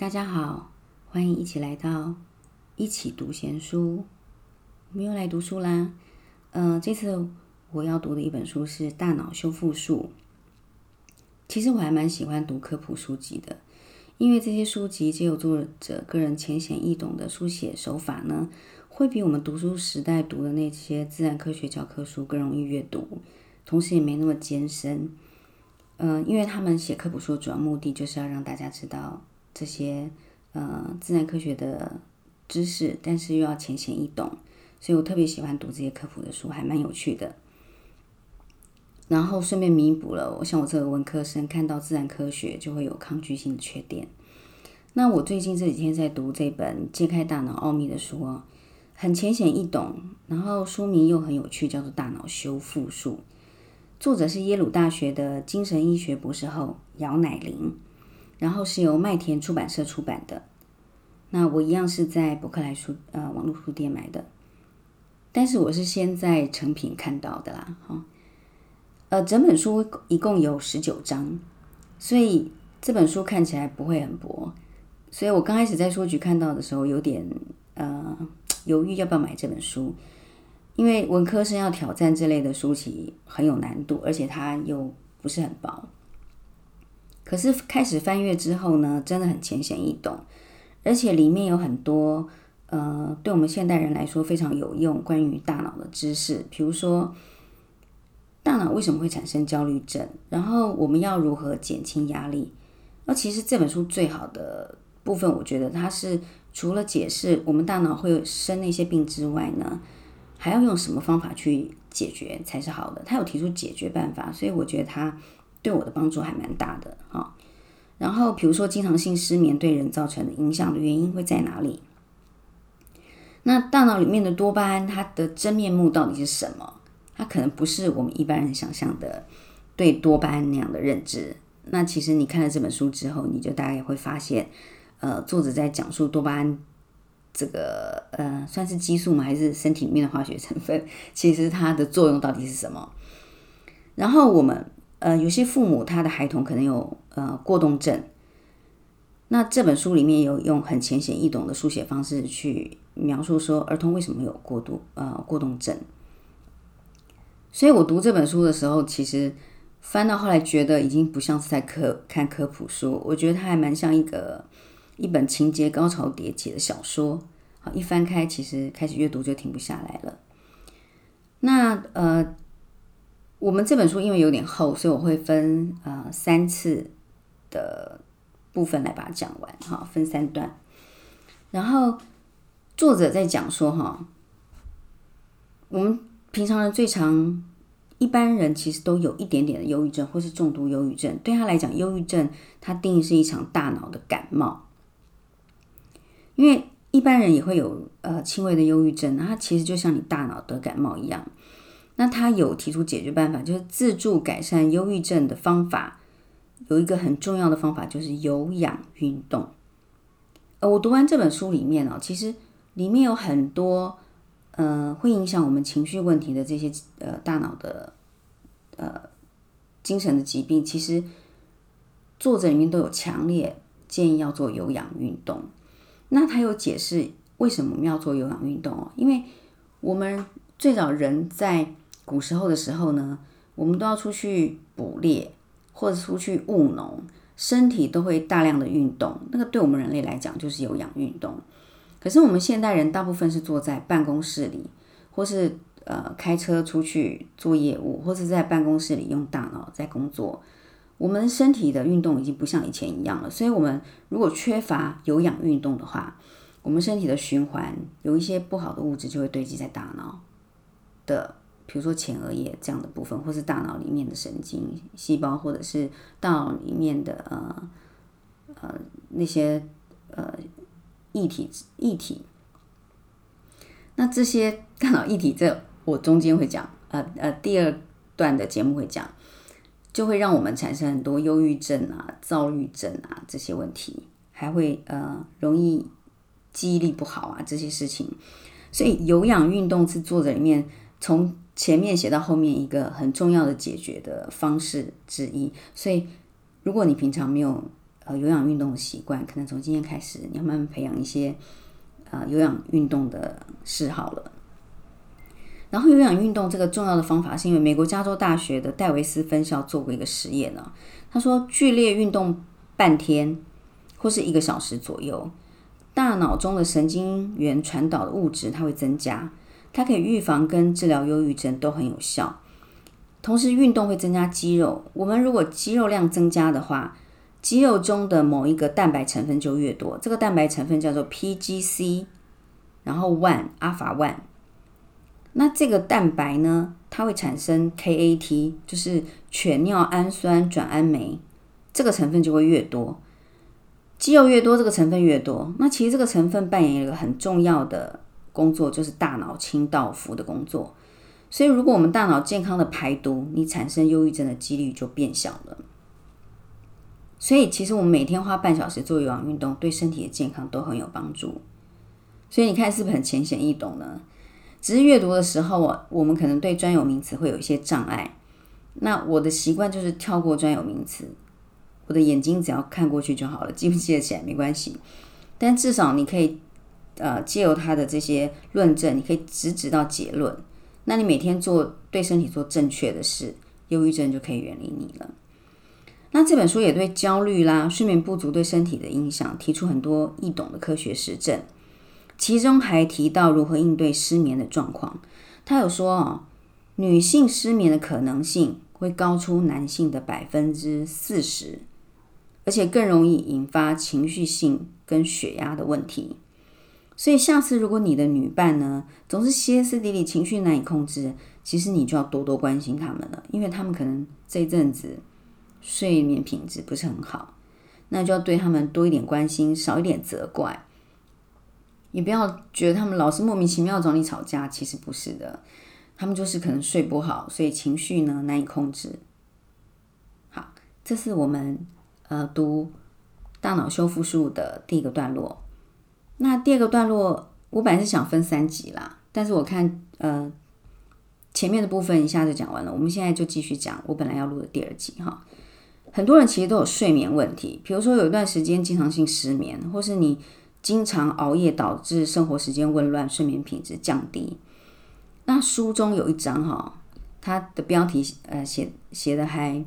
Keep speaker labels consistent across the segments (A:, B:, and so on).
A: 大家好，欢迎一起来到一起读闲书。我们又来读书啦。嗯，这次我要读的一本书是《大脑修复术》。其实我还蛮喜欢读科普书籍的，因为这些书籍借由作者个人浅显易懂的书写手法呢，会比我们读书时代读的那些自然科学教科书更容易阅读，同时也没那么艰深。嗯，因为他们写科普书的主要目的就是要让大家知道。这些呃自然科学的知识，但是又要浅显易懂，所以我特别喜欢读这些科普的书，还蛮有趣的。然后顺便弥补了，我像我这个文科生看到自然科学就会有抗拒性的缺点。那我最近这几天在读这本《揭开大脑奥秘》的书哦，很浅显易懂，然后书名又很有趣，叫做《大脑修复术》，作者是耶鲁大学的精神医学博士后姚乃玲。然后是由麦田出版社出版的，那我一样是在博客来书呃网络书店买的，但是我是先在成品看到的啦，哈，呃，整本书一共有十九章，所以这本书看起来不会很薄，所以我刚开始在书局看到的时候有点呃犹豫要不要买这本书，因为文科生要挑战这类的书籍很有难度，而且它又不是很薄。可是开始翻阅之后呢，真的很浅显易懂，而且里面有很多呃，对我们现代人来说非常有用关于大脑的知识，比如说大脑为什么会产生焦虑症，然后我们要如何减轻压力。那其实这本书最好的部分，我觉得它是除了解释我们大脑会生那些病之外呢，还要用什么方法去解决才是好的。他有提出解决办法，所以我觉得他。对我的帮助还蛮大的哈，然后比如说经常性失眠对人造成的影响的原因会在哪里？那大脑里面的多巴胺它的真面目到底是什么？它可能不是我们一般人想象的对多巴胺那样的认知。那其实你看了这本书之后，你就大概会发现，呃，作者在讲述多巴胺这个呃算是激素吗？还是身体里面的化学成分？其实它的作用到底是什么？然后我们。呃，有些父母他的孩童可能有呃过动症，那这本书里面有用很浅显易懂的书写方式去描述说儿童为什么有过度呃过动症。所以我读这本书的时候，其实翻到后来觉得已经不像是在科看科普书，我觉得它还蛮像一个一本情节高潮迭起的小说。好，一翻开，其实开始阅读就停不下来了。那呃。我们这本书因为有点厚，所以我会分呃三次的部分来把它讲完哈，分三段。然后作者在讲说哈，我们平常人最常一般人其实都有一点点的忧郁症或是重度忧郁症。对他来讲，忧郁症它定义是一场大脑的感冒，因为一般人也会有呃轻微的忧郁症，它其实就像你大脑得感冒一样。那他有提出解决办法，就是自助改善忧郁症的方法，有一个很重要的方法就是有氧运动。呃，我读完这本书里面哦，其实里面有很多呃会影响我们情绪问题的这些呃大脑的呃精神的疾病，其实作者里面都有强烈建议要做有氧运动。那他有解释为什么我们要做有氧运动哦，因为我们最早人在古时候的时候呢，我们都要出去捕猎或者出去务农，身体都会大量的运动。那个对我们人类来讲就是有氧运动。可是我们现代人大部分是坐在办公室里，或是呃开车出去做业务，或是在办公室里用大脑在工作。我们身体的运动已经不像以前一样了。所以，我们如果缺乏有氧运动的话，我们身体的循环有一些不好的物质就会堆积在大脑的。比如说前额叶这样的部分，或是大脑里面的神经细胞，或者是大脑里面的呃呃那些呃液体液体。那这些大脑液体，这我中间会讲，呃呃第二段的节目会讲，就会让我们产生很多忧郁症啊、躁郁症啊这些问题，还会呃容易记忆力不好啊这些事情。所以有氧运动是作者里面从前面写到后面一个很重要的解决的方式之一，所以如果你平常没有呃有氧运动的习惯，可能从今天开始，你要慢慢培养一些呃有氧运动的嗜好了。然后有氧运动这个重要的方法，是因为美国加州大学的戴维斯分校做过一个实验呢。他说，剧烈运动半天或是一个小时左右，大脑中的神经元传导的物质它会增加，它可以预防跟治疗忧郁症都很有效。同时，运动会增加肌肉。我们如果肌肉量增加的话，肌肉中的某一个蛋白成分就越多。这个蛋白成分叫做 PGC，然后 one 阿法 one。那这个蛋白呢，它会产生 KAT，就是犬尿氨酸转氨酶，这个成分就会越多。肌肉越多，这个成分越多。那其实这个成分扮演一个很重要的工作，就是大脑清道夫的工作。所以，如果我们大脑健康的排毒，你产生忧郁症的几率就变小了。所以，其实我们每天花半小时做有氧运动，对身体的健康都很有帮助。所以，你看是不是很浅显易懂呢？只是阅读的时候，我我们可能对专有名词会有一些障碍。那我的习惯就是跳过专有名词，我的眼睛只要看过去就好了，记不记得起来没关系。但至少你可以，呃，借由他的这些论证，你可以直指到结论。那你每天做对身体做正确的事，忧郁症就可以远离你了。那这本书也对焦虑啦、睡眠不足对身体的影响提出很多易懂的科学实证。其中还提到如何应对失眠的状况。他有说哦，女性失眠的可能性会高出男性的百分之四十，而且更容易引发情绪性跟血压的问题。所以下次如果你的女伴呢总是歇斯底里、情绪难以控制，其实你就要多多关心他们了，因为他们可能这阵子睡眠品质不是很好，那就要对他们多一点关心，少一点责怪。你不要觉得他们老是莫名其妙找你吵架，其实不是的，他们就是可能睡不好，所以情绪呢难以控制。好，这是我们呃读大脑修复术的第一个段落。那第二个段落，我本来是想分三集啦，但是我看呃前面的部分一下就讲完了，我们现在就继续讲我本来要录的第二集哈。很多人其实都有睡眠问题，比如说有一段时间经常性失眠，或是你。经常熬夜导致生活时间紊乱，睡眠品质降低。那书中有一章哈，它的标题呃写写的还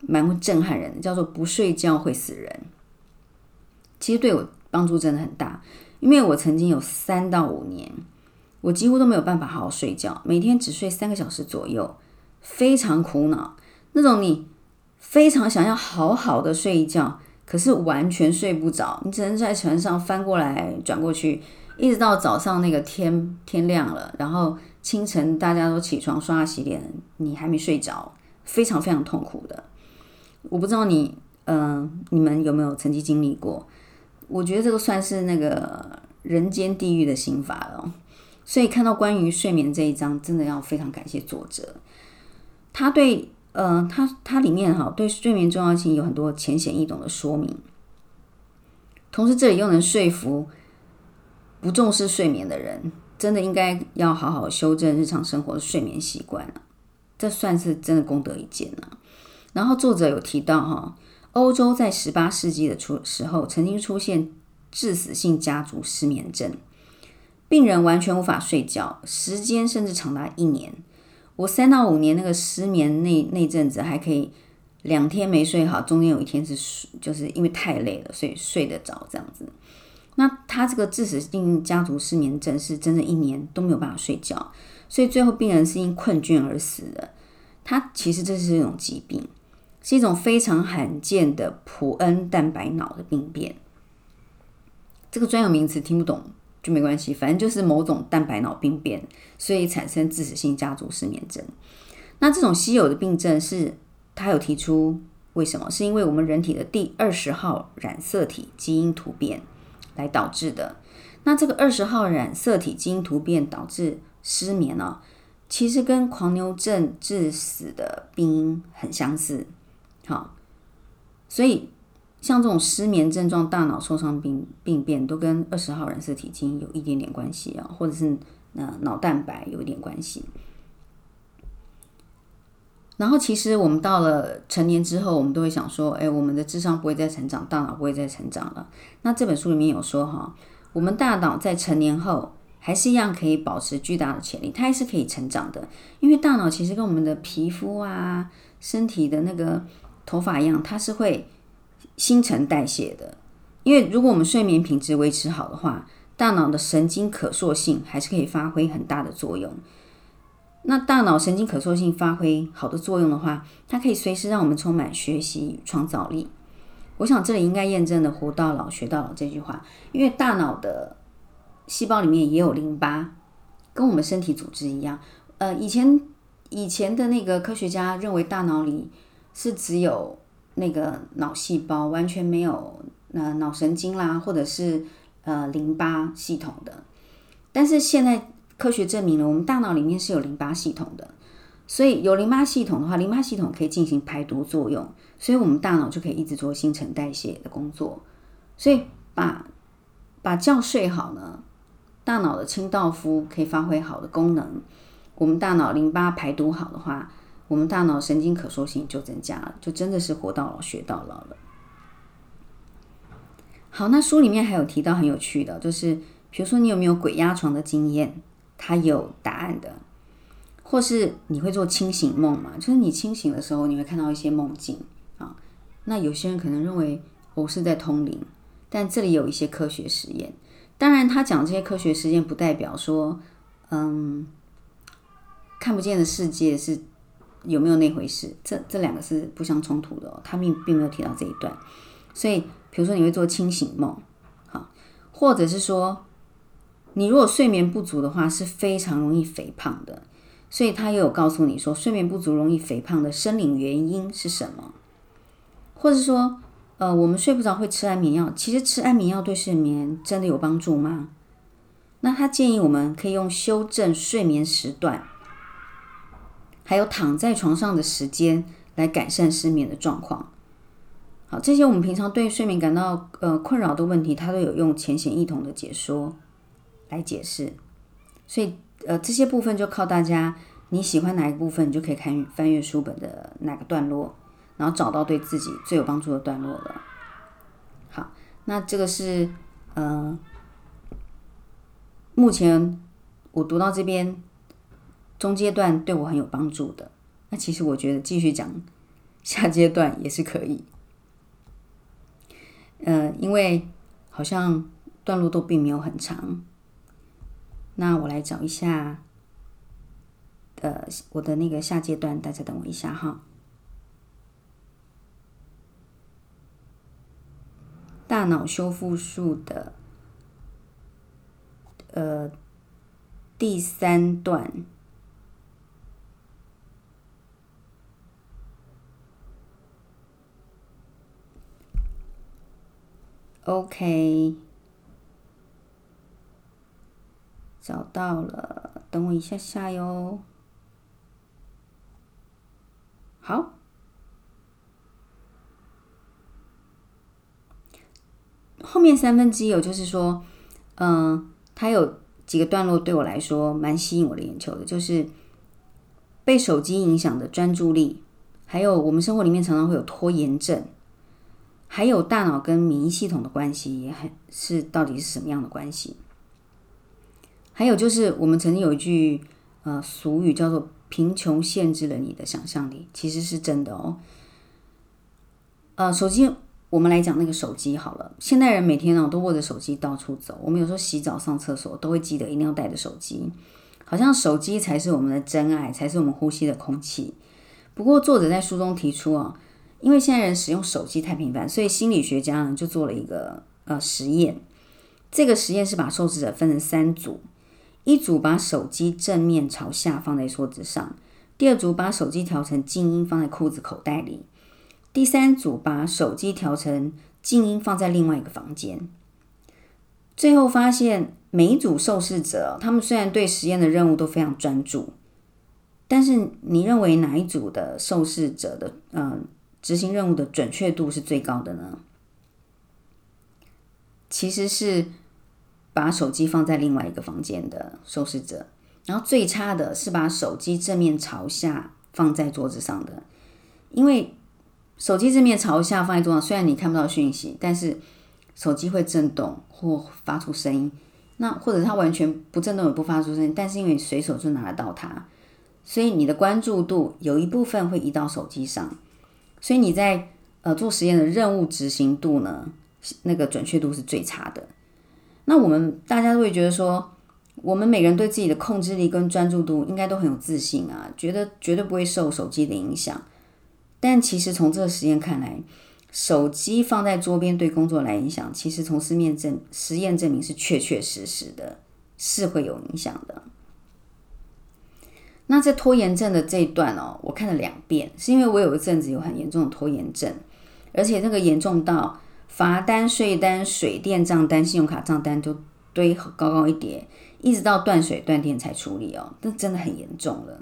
A: 蛮震撼人的，叫做“不睡觉会死人”。其实对我帮助真的很大，因为我曾经有三到五年，我几乎都没有办法好好睡觉，每天只睡三个小时左右，非常苦恼。那种你非常想要好好的睡一觉。可是完全睡不着，你只能在床上翻过来转过去，一直到早上那个天天亮了，然后清晨大家都起床刷牙洗脸，你还没睡着，非常非常痛苦的。我不知道你，嗯，你们有没有曾经经历过？我觉得这个算是那个人间地狱的心法了。所以看到关于睡眠这一章，真的要非常感谢作者，他对。呃，它它里面哈对睡眠重要性有很多浅显易懂的说明，同时这里又能说服不重视睡眠的人，真的应该要好好修正日常生活的睡眠习惯了，这算是真的功德一件了。然后作者有提到哈，欧洲在十八世纪的出时候曾经出现致死性家族失眠症，病人完全无法睡觉，时间甚至长达一年。我三到五年那个失眠那那阵子还可以两天没睡好，中间有一天是，就是因为太累了，所以睡得着这样子。那他这个致死性家族失眠症是整整一年都没有办法睡觉，所以最后病人是因困倦而死的。他其实这是一种疾病，是一种非常罕见的普恩蛋白脑的病变。这个专有名词听不懂。就没关系，反正就是某种蛋白脑病变，所以产生致死性家族失眠症。那这种稀有的病症是，他有提出为什么？是因为我们人体的第二十号染色体基因突变来导致的。那这个二十号染色体基因突变导致失眠呢，其实跟狂牛症致死的病因很相似。好，所以。像这种失眠症状、大脑受伤病病变，都跟二十号染色体基因有一点点关系啊，或者是呃脑蛋白有一点关系。然后其实我们到了成年之后，我们都会想说，哎，我们的智商不会再成长，大脑不会再成长了。那这本书里面有说哈，我们大脑在成年后还是一样可以保持巨大的潜力，它还是可以成长的。因为大脑其实跟我们的皮肤啊、身体的那个头发一样，它是会新陈代谢的。因为如果我们睡眠品质维持好的话，大脑的神经可塑性还是可以发挥很大的作用。那大脑神经可塑性发挥好的作用的话，它可以随时让我们充满学习与创造力。我想这里应该验证了“活到老，学到老”这句话，因为大脑的细胞里面也有淋巴，跟我们身体组织一样。呃，以前以前的那个科学家认为大脑里是只有那个脑细胞，完全没有呃脑神经啦，或者是呃淋巴系统的。但是现在。科学证明了，我们大脑里面是有淋巴系统的，所以有淋巴系统的话，淋巴系统可以进行排毒作用，所以我们大脑就可以一直做新陈代谢的工作。所以把把觉睡好呢，大脑的清道夫可以发挥好的功能。我们大脑淋巴排毒好的话，我们大脑神经可塑性就增加了，就真的是活到老学到老了。好，那书里面还有提到很有趣的，就是比如说你有没有鬼压床的经验？它有答案的，或是你会做清醒梦嘛？就是你清醒的时候，你会看到一些梦境啊。那有些人可能认为我是在通灵，但这里有一些科学实验。当然，他讲这些科学实验不代表说，嗯，看不见的世界是有没有那回事。这这两个是不相冲突的，他并并没有提到这一段。所以，比如说你会做清醒梦，好，或者是说。你如果睡眠不足的话，是非常容易肥胖的。所以他也有告诉你说，睡眠不足容易肥胖的生理原因是什么？或者说，呃，我们睡不着会吃安眠药，其实吃安眠药对睡眠真的有帮助吗？那他建议我们可以用修正睡眠时段，还有躺在床上的时间来改善失眠的状况。好，这些我们平常对睡眠感到呃困扰的问题，他都有用浅显易懂的解说。来解释，所以呃这些部分就靠大家，你喜欢哪一部分，你就可以看翻阅书本的哪个段落，然后找到对自己最有帮助的段落了。好，那这个是呃目前我读到这边中阶段对我很有帮助的。那其实我觉得继续讲下阶段也是可以，呃，因为好像段落都并没有很长。那我来找一下，呃，我的那个下阶段，大家等我一下哈。大脑修复术的，呃，第三段，OK。找到了，等我一下下哟。好，后面三分之一有，就是说，嗯，它有几个段落对我来说蛮吸引我的眼球的，就是被手机影响的专注力，还有我们生活里面常常会有拖延症，还有大脑跟免疫系统的关系，也很是到底是什么样的关系？还有就是，我们曾经有一句呃俗语叫做“贫穷限制了你的想象力”，其实是真的哦。呃，手机我们来讲那个手机好了，现代人每天呢都握着手机到处走，我们有时候洗澡、上厕所都会记得一定要带着手机，好像手机才是我们的真爱，才是我们呼吸的空气。不过作者在书中提出啊，因为现在人使用手机太频繁，所以心理学家呢就做了一个呃实验，这个实验是把受试者分成三组。一组把手机正面朝下放在桌子上，第二组把手机调成静音放在裤子口袋里，第三组把手机调成静音放在另外一个房间。最后发现，每一组受试者，他们虽然对实验的任务都非常专注，但是你认为哪一组的受试者的嗯执行任务的准确度是最高的呢？其实是。把手机放在另外一个房间的受试者，然后最差的是把手机正面朝下放在桌子上的，因为手机正面朝下放在桌上，虽然你看不到讯息，但是手机会震动或发出声音。那或者它完全不震动也不发出声音，但是因为随手就拿得到它，所以你的关注度有一部分会移到手机上，所以你在呃做实验的任务执行度呢，那个准确度是最差的。那我们大家都会觉得说，我们每个人对自己的控制力跟专注度应该都很有自信啊，觉得绝对不会受手机的影响。但其实从这个实验看来，手机放在桌边对工作来影响，其实从实面证实验证明是确确实实的，是会有影响的。那这拖延症的这一段哦，我看了两遍，是因为我有一阵子有很严重的拖延症，而且那个严重到。罚单、税单、水电账单、信用卡账单都堆高高一叠，一直到断水断电才处理哦，那真的很严重了。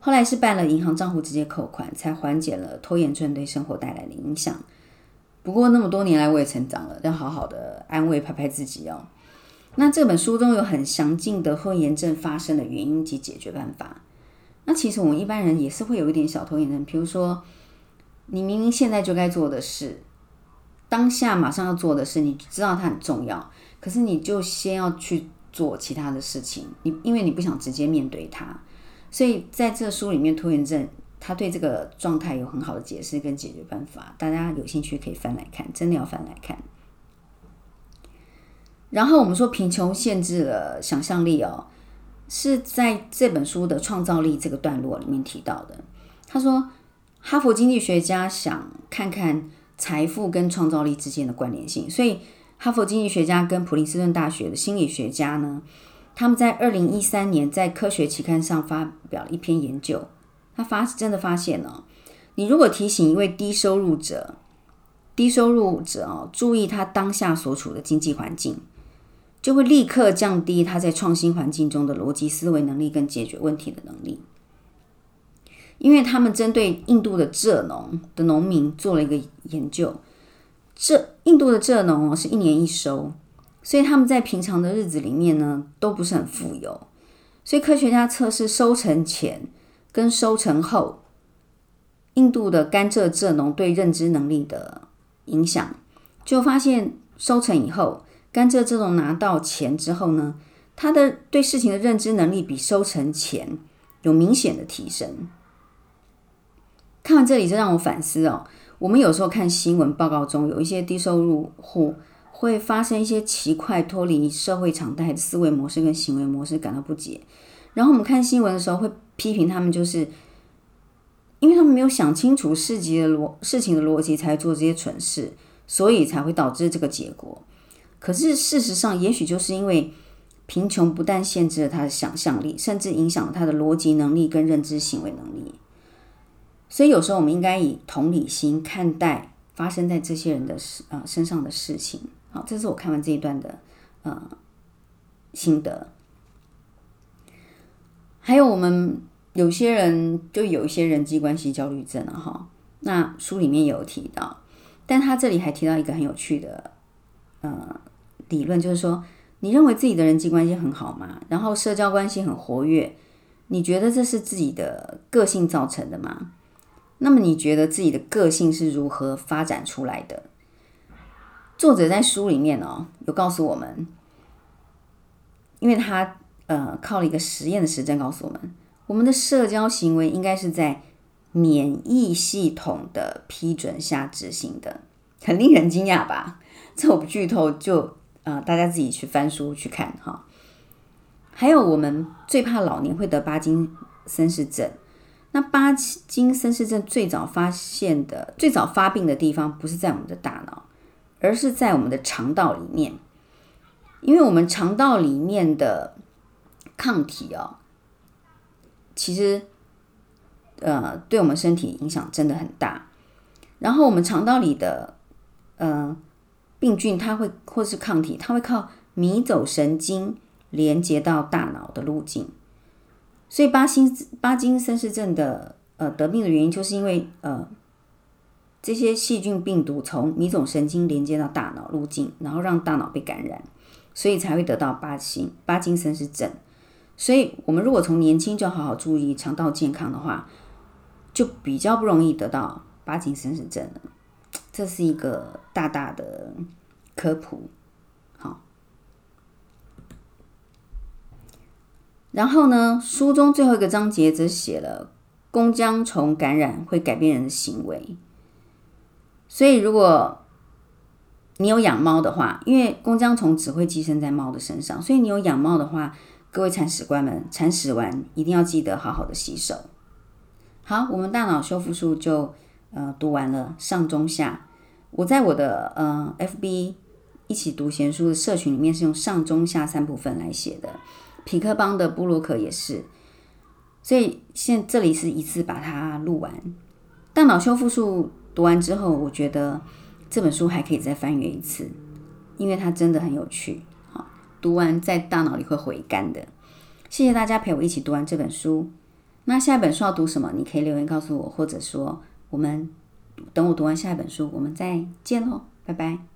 A: 后来是办了银行账户直接扣款，才缓解了拖延症对生活带来的影响。不过那么多年来我也成长了，要好好的安慰拍拍自己哦。那这本书中有很详尽的拖延症发生的原因及解决办法。那其实我们一般人也是会有一点小拖延症，比如说你明明现在就该做的事。当下马上要做的事，你知道它很重要，可是你就先要去做其他的事情。你因为你不想直接面对它，所以在这书里面，拖延症他对这个状态有很好的解释跟解决办法。大家有兴趣可以翻来看，真的要翻来看。然后我们说贫穷限制了想象力哦，是在这本书的创造力这个段落里面提到的。他说，哈佛经济学家想看看。财富跟创造力之间的关联性，所以哈佛经济学家跟普林斯顿大学的心理学家呢，他们在二零一三年在科学期刊上发表了一篇研究，他发真的发现了，你如果提醒一位低收入者，低收入者哦，注意他当下所处的经济环境，就会立刻降低他在创新环境中的逻辑思维能力跟解决问题的能力。因为他们针对印度的蔗农的农民做了一个研究，这印度的蔗农哦是一年一收，所以他们在平常的日子里面呢都不是很富有，所以科学家测试收成前跟收成后，印度的甘蔗蔗农对认知能力的影响，就发现收成以后，甘蔗这种拿到钱之后呢，他的对事情的认知能力比收成前有明显的提升。看完这里，就让我反思哦。我们有时候看新闻报告中，有一些低收入户会发生一些奇怪、脱离社会常态的思维模式跟行为模式，感到不解。然后我们看新闻的时候，会批评他们，就是因为他们没有想清楚事情的逻事情的逻辑，才做这些蠢事，所以才会导致这个结果。可是事实上，也许就是因为贫穷不但限制了他的想象力，甚至影响了他的逻辑能力跟认知行为能力。所以有时候我们应该以同理心看待发生在这些人的事啊身上的事情。好，这是我看完这一段的呃心得。还有我们有些人就有一些人际关系焦虑症了哈。那书里面有提到，但他这里还提到一个很有趣的呃理论，就是说，你认为自己的人际关系很好吗？然后社交关系很活跃，你觉得这是自己的个性造成的吗？那么你觉得自己的个性是如何发展出来的？作者在书里面哦，有告诉我们，因为他呃靠了一个实验的实证告诉我们，我们的社交行为应该是在免疫系统的批准下执行的，很令人惊讶吧？这我不剧透，就呃大家自己去翻书去看哈。还有我们最怕老年会得巴金森氏症。那巴金森氏症最早发现的、最早发病的地方，不是在我们的大脑，而是在我们的肠道里面。因为我们肠道里面的抗体哦，其实呃，对我们身体影响真的很大。然后我们肠道里的嗯病菌，它会或是抗体，它会靠迷走神经连接到大脑的路径。所以巴金巴金森氏症的呃得病的原因，就是因为呃这些细菌病毒从迷走神经连接到大脑路径，然后让大脑被感染，所以才会得到巴金巴金森氏症。所以，我们如果从年轻就好好注意肠道健康的话，就比较不容易得到巴金森氏症了。这是一个大大的科普。好，然后呢，书中最后一个章节则写了弓浆虫感染会改变人的行为。所以，如果你有养猫的话，因为弓浆虫只会寄生在猫的身上，所以你有养猫的话，各位铲屎官们，铲屎完一定要记得好好的洗手。好，我们大脑修复术就呃读完了上中下。我在我的呃 FB 一起读闲书的社群里面是用上中下三部分来写的，匹克邦的布洛克也是，所以现这里是一次把它录完。大脑修复术读完之后，我觉得。这本书还可以再翻阅一次，因为它真的很有趣。好，读完在大脑里会回甘的。谢谢大家陪我一起读完这本书。那下一本书要读什么？你可以留言告诉我，或者说我们等我读完下一本书，我们再见喽，拜拜。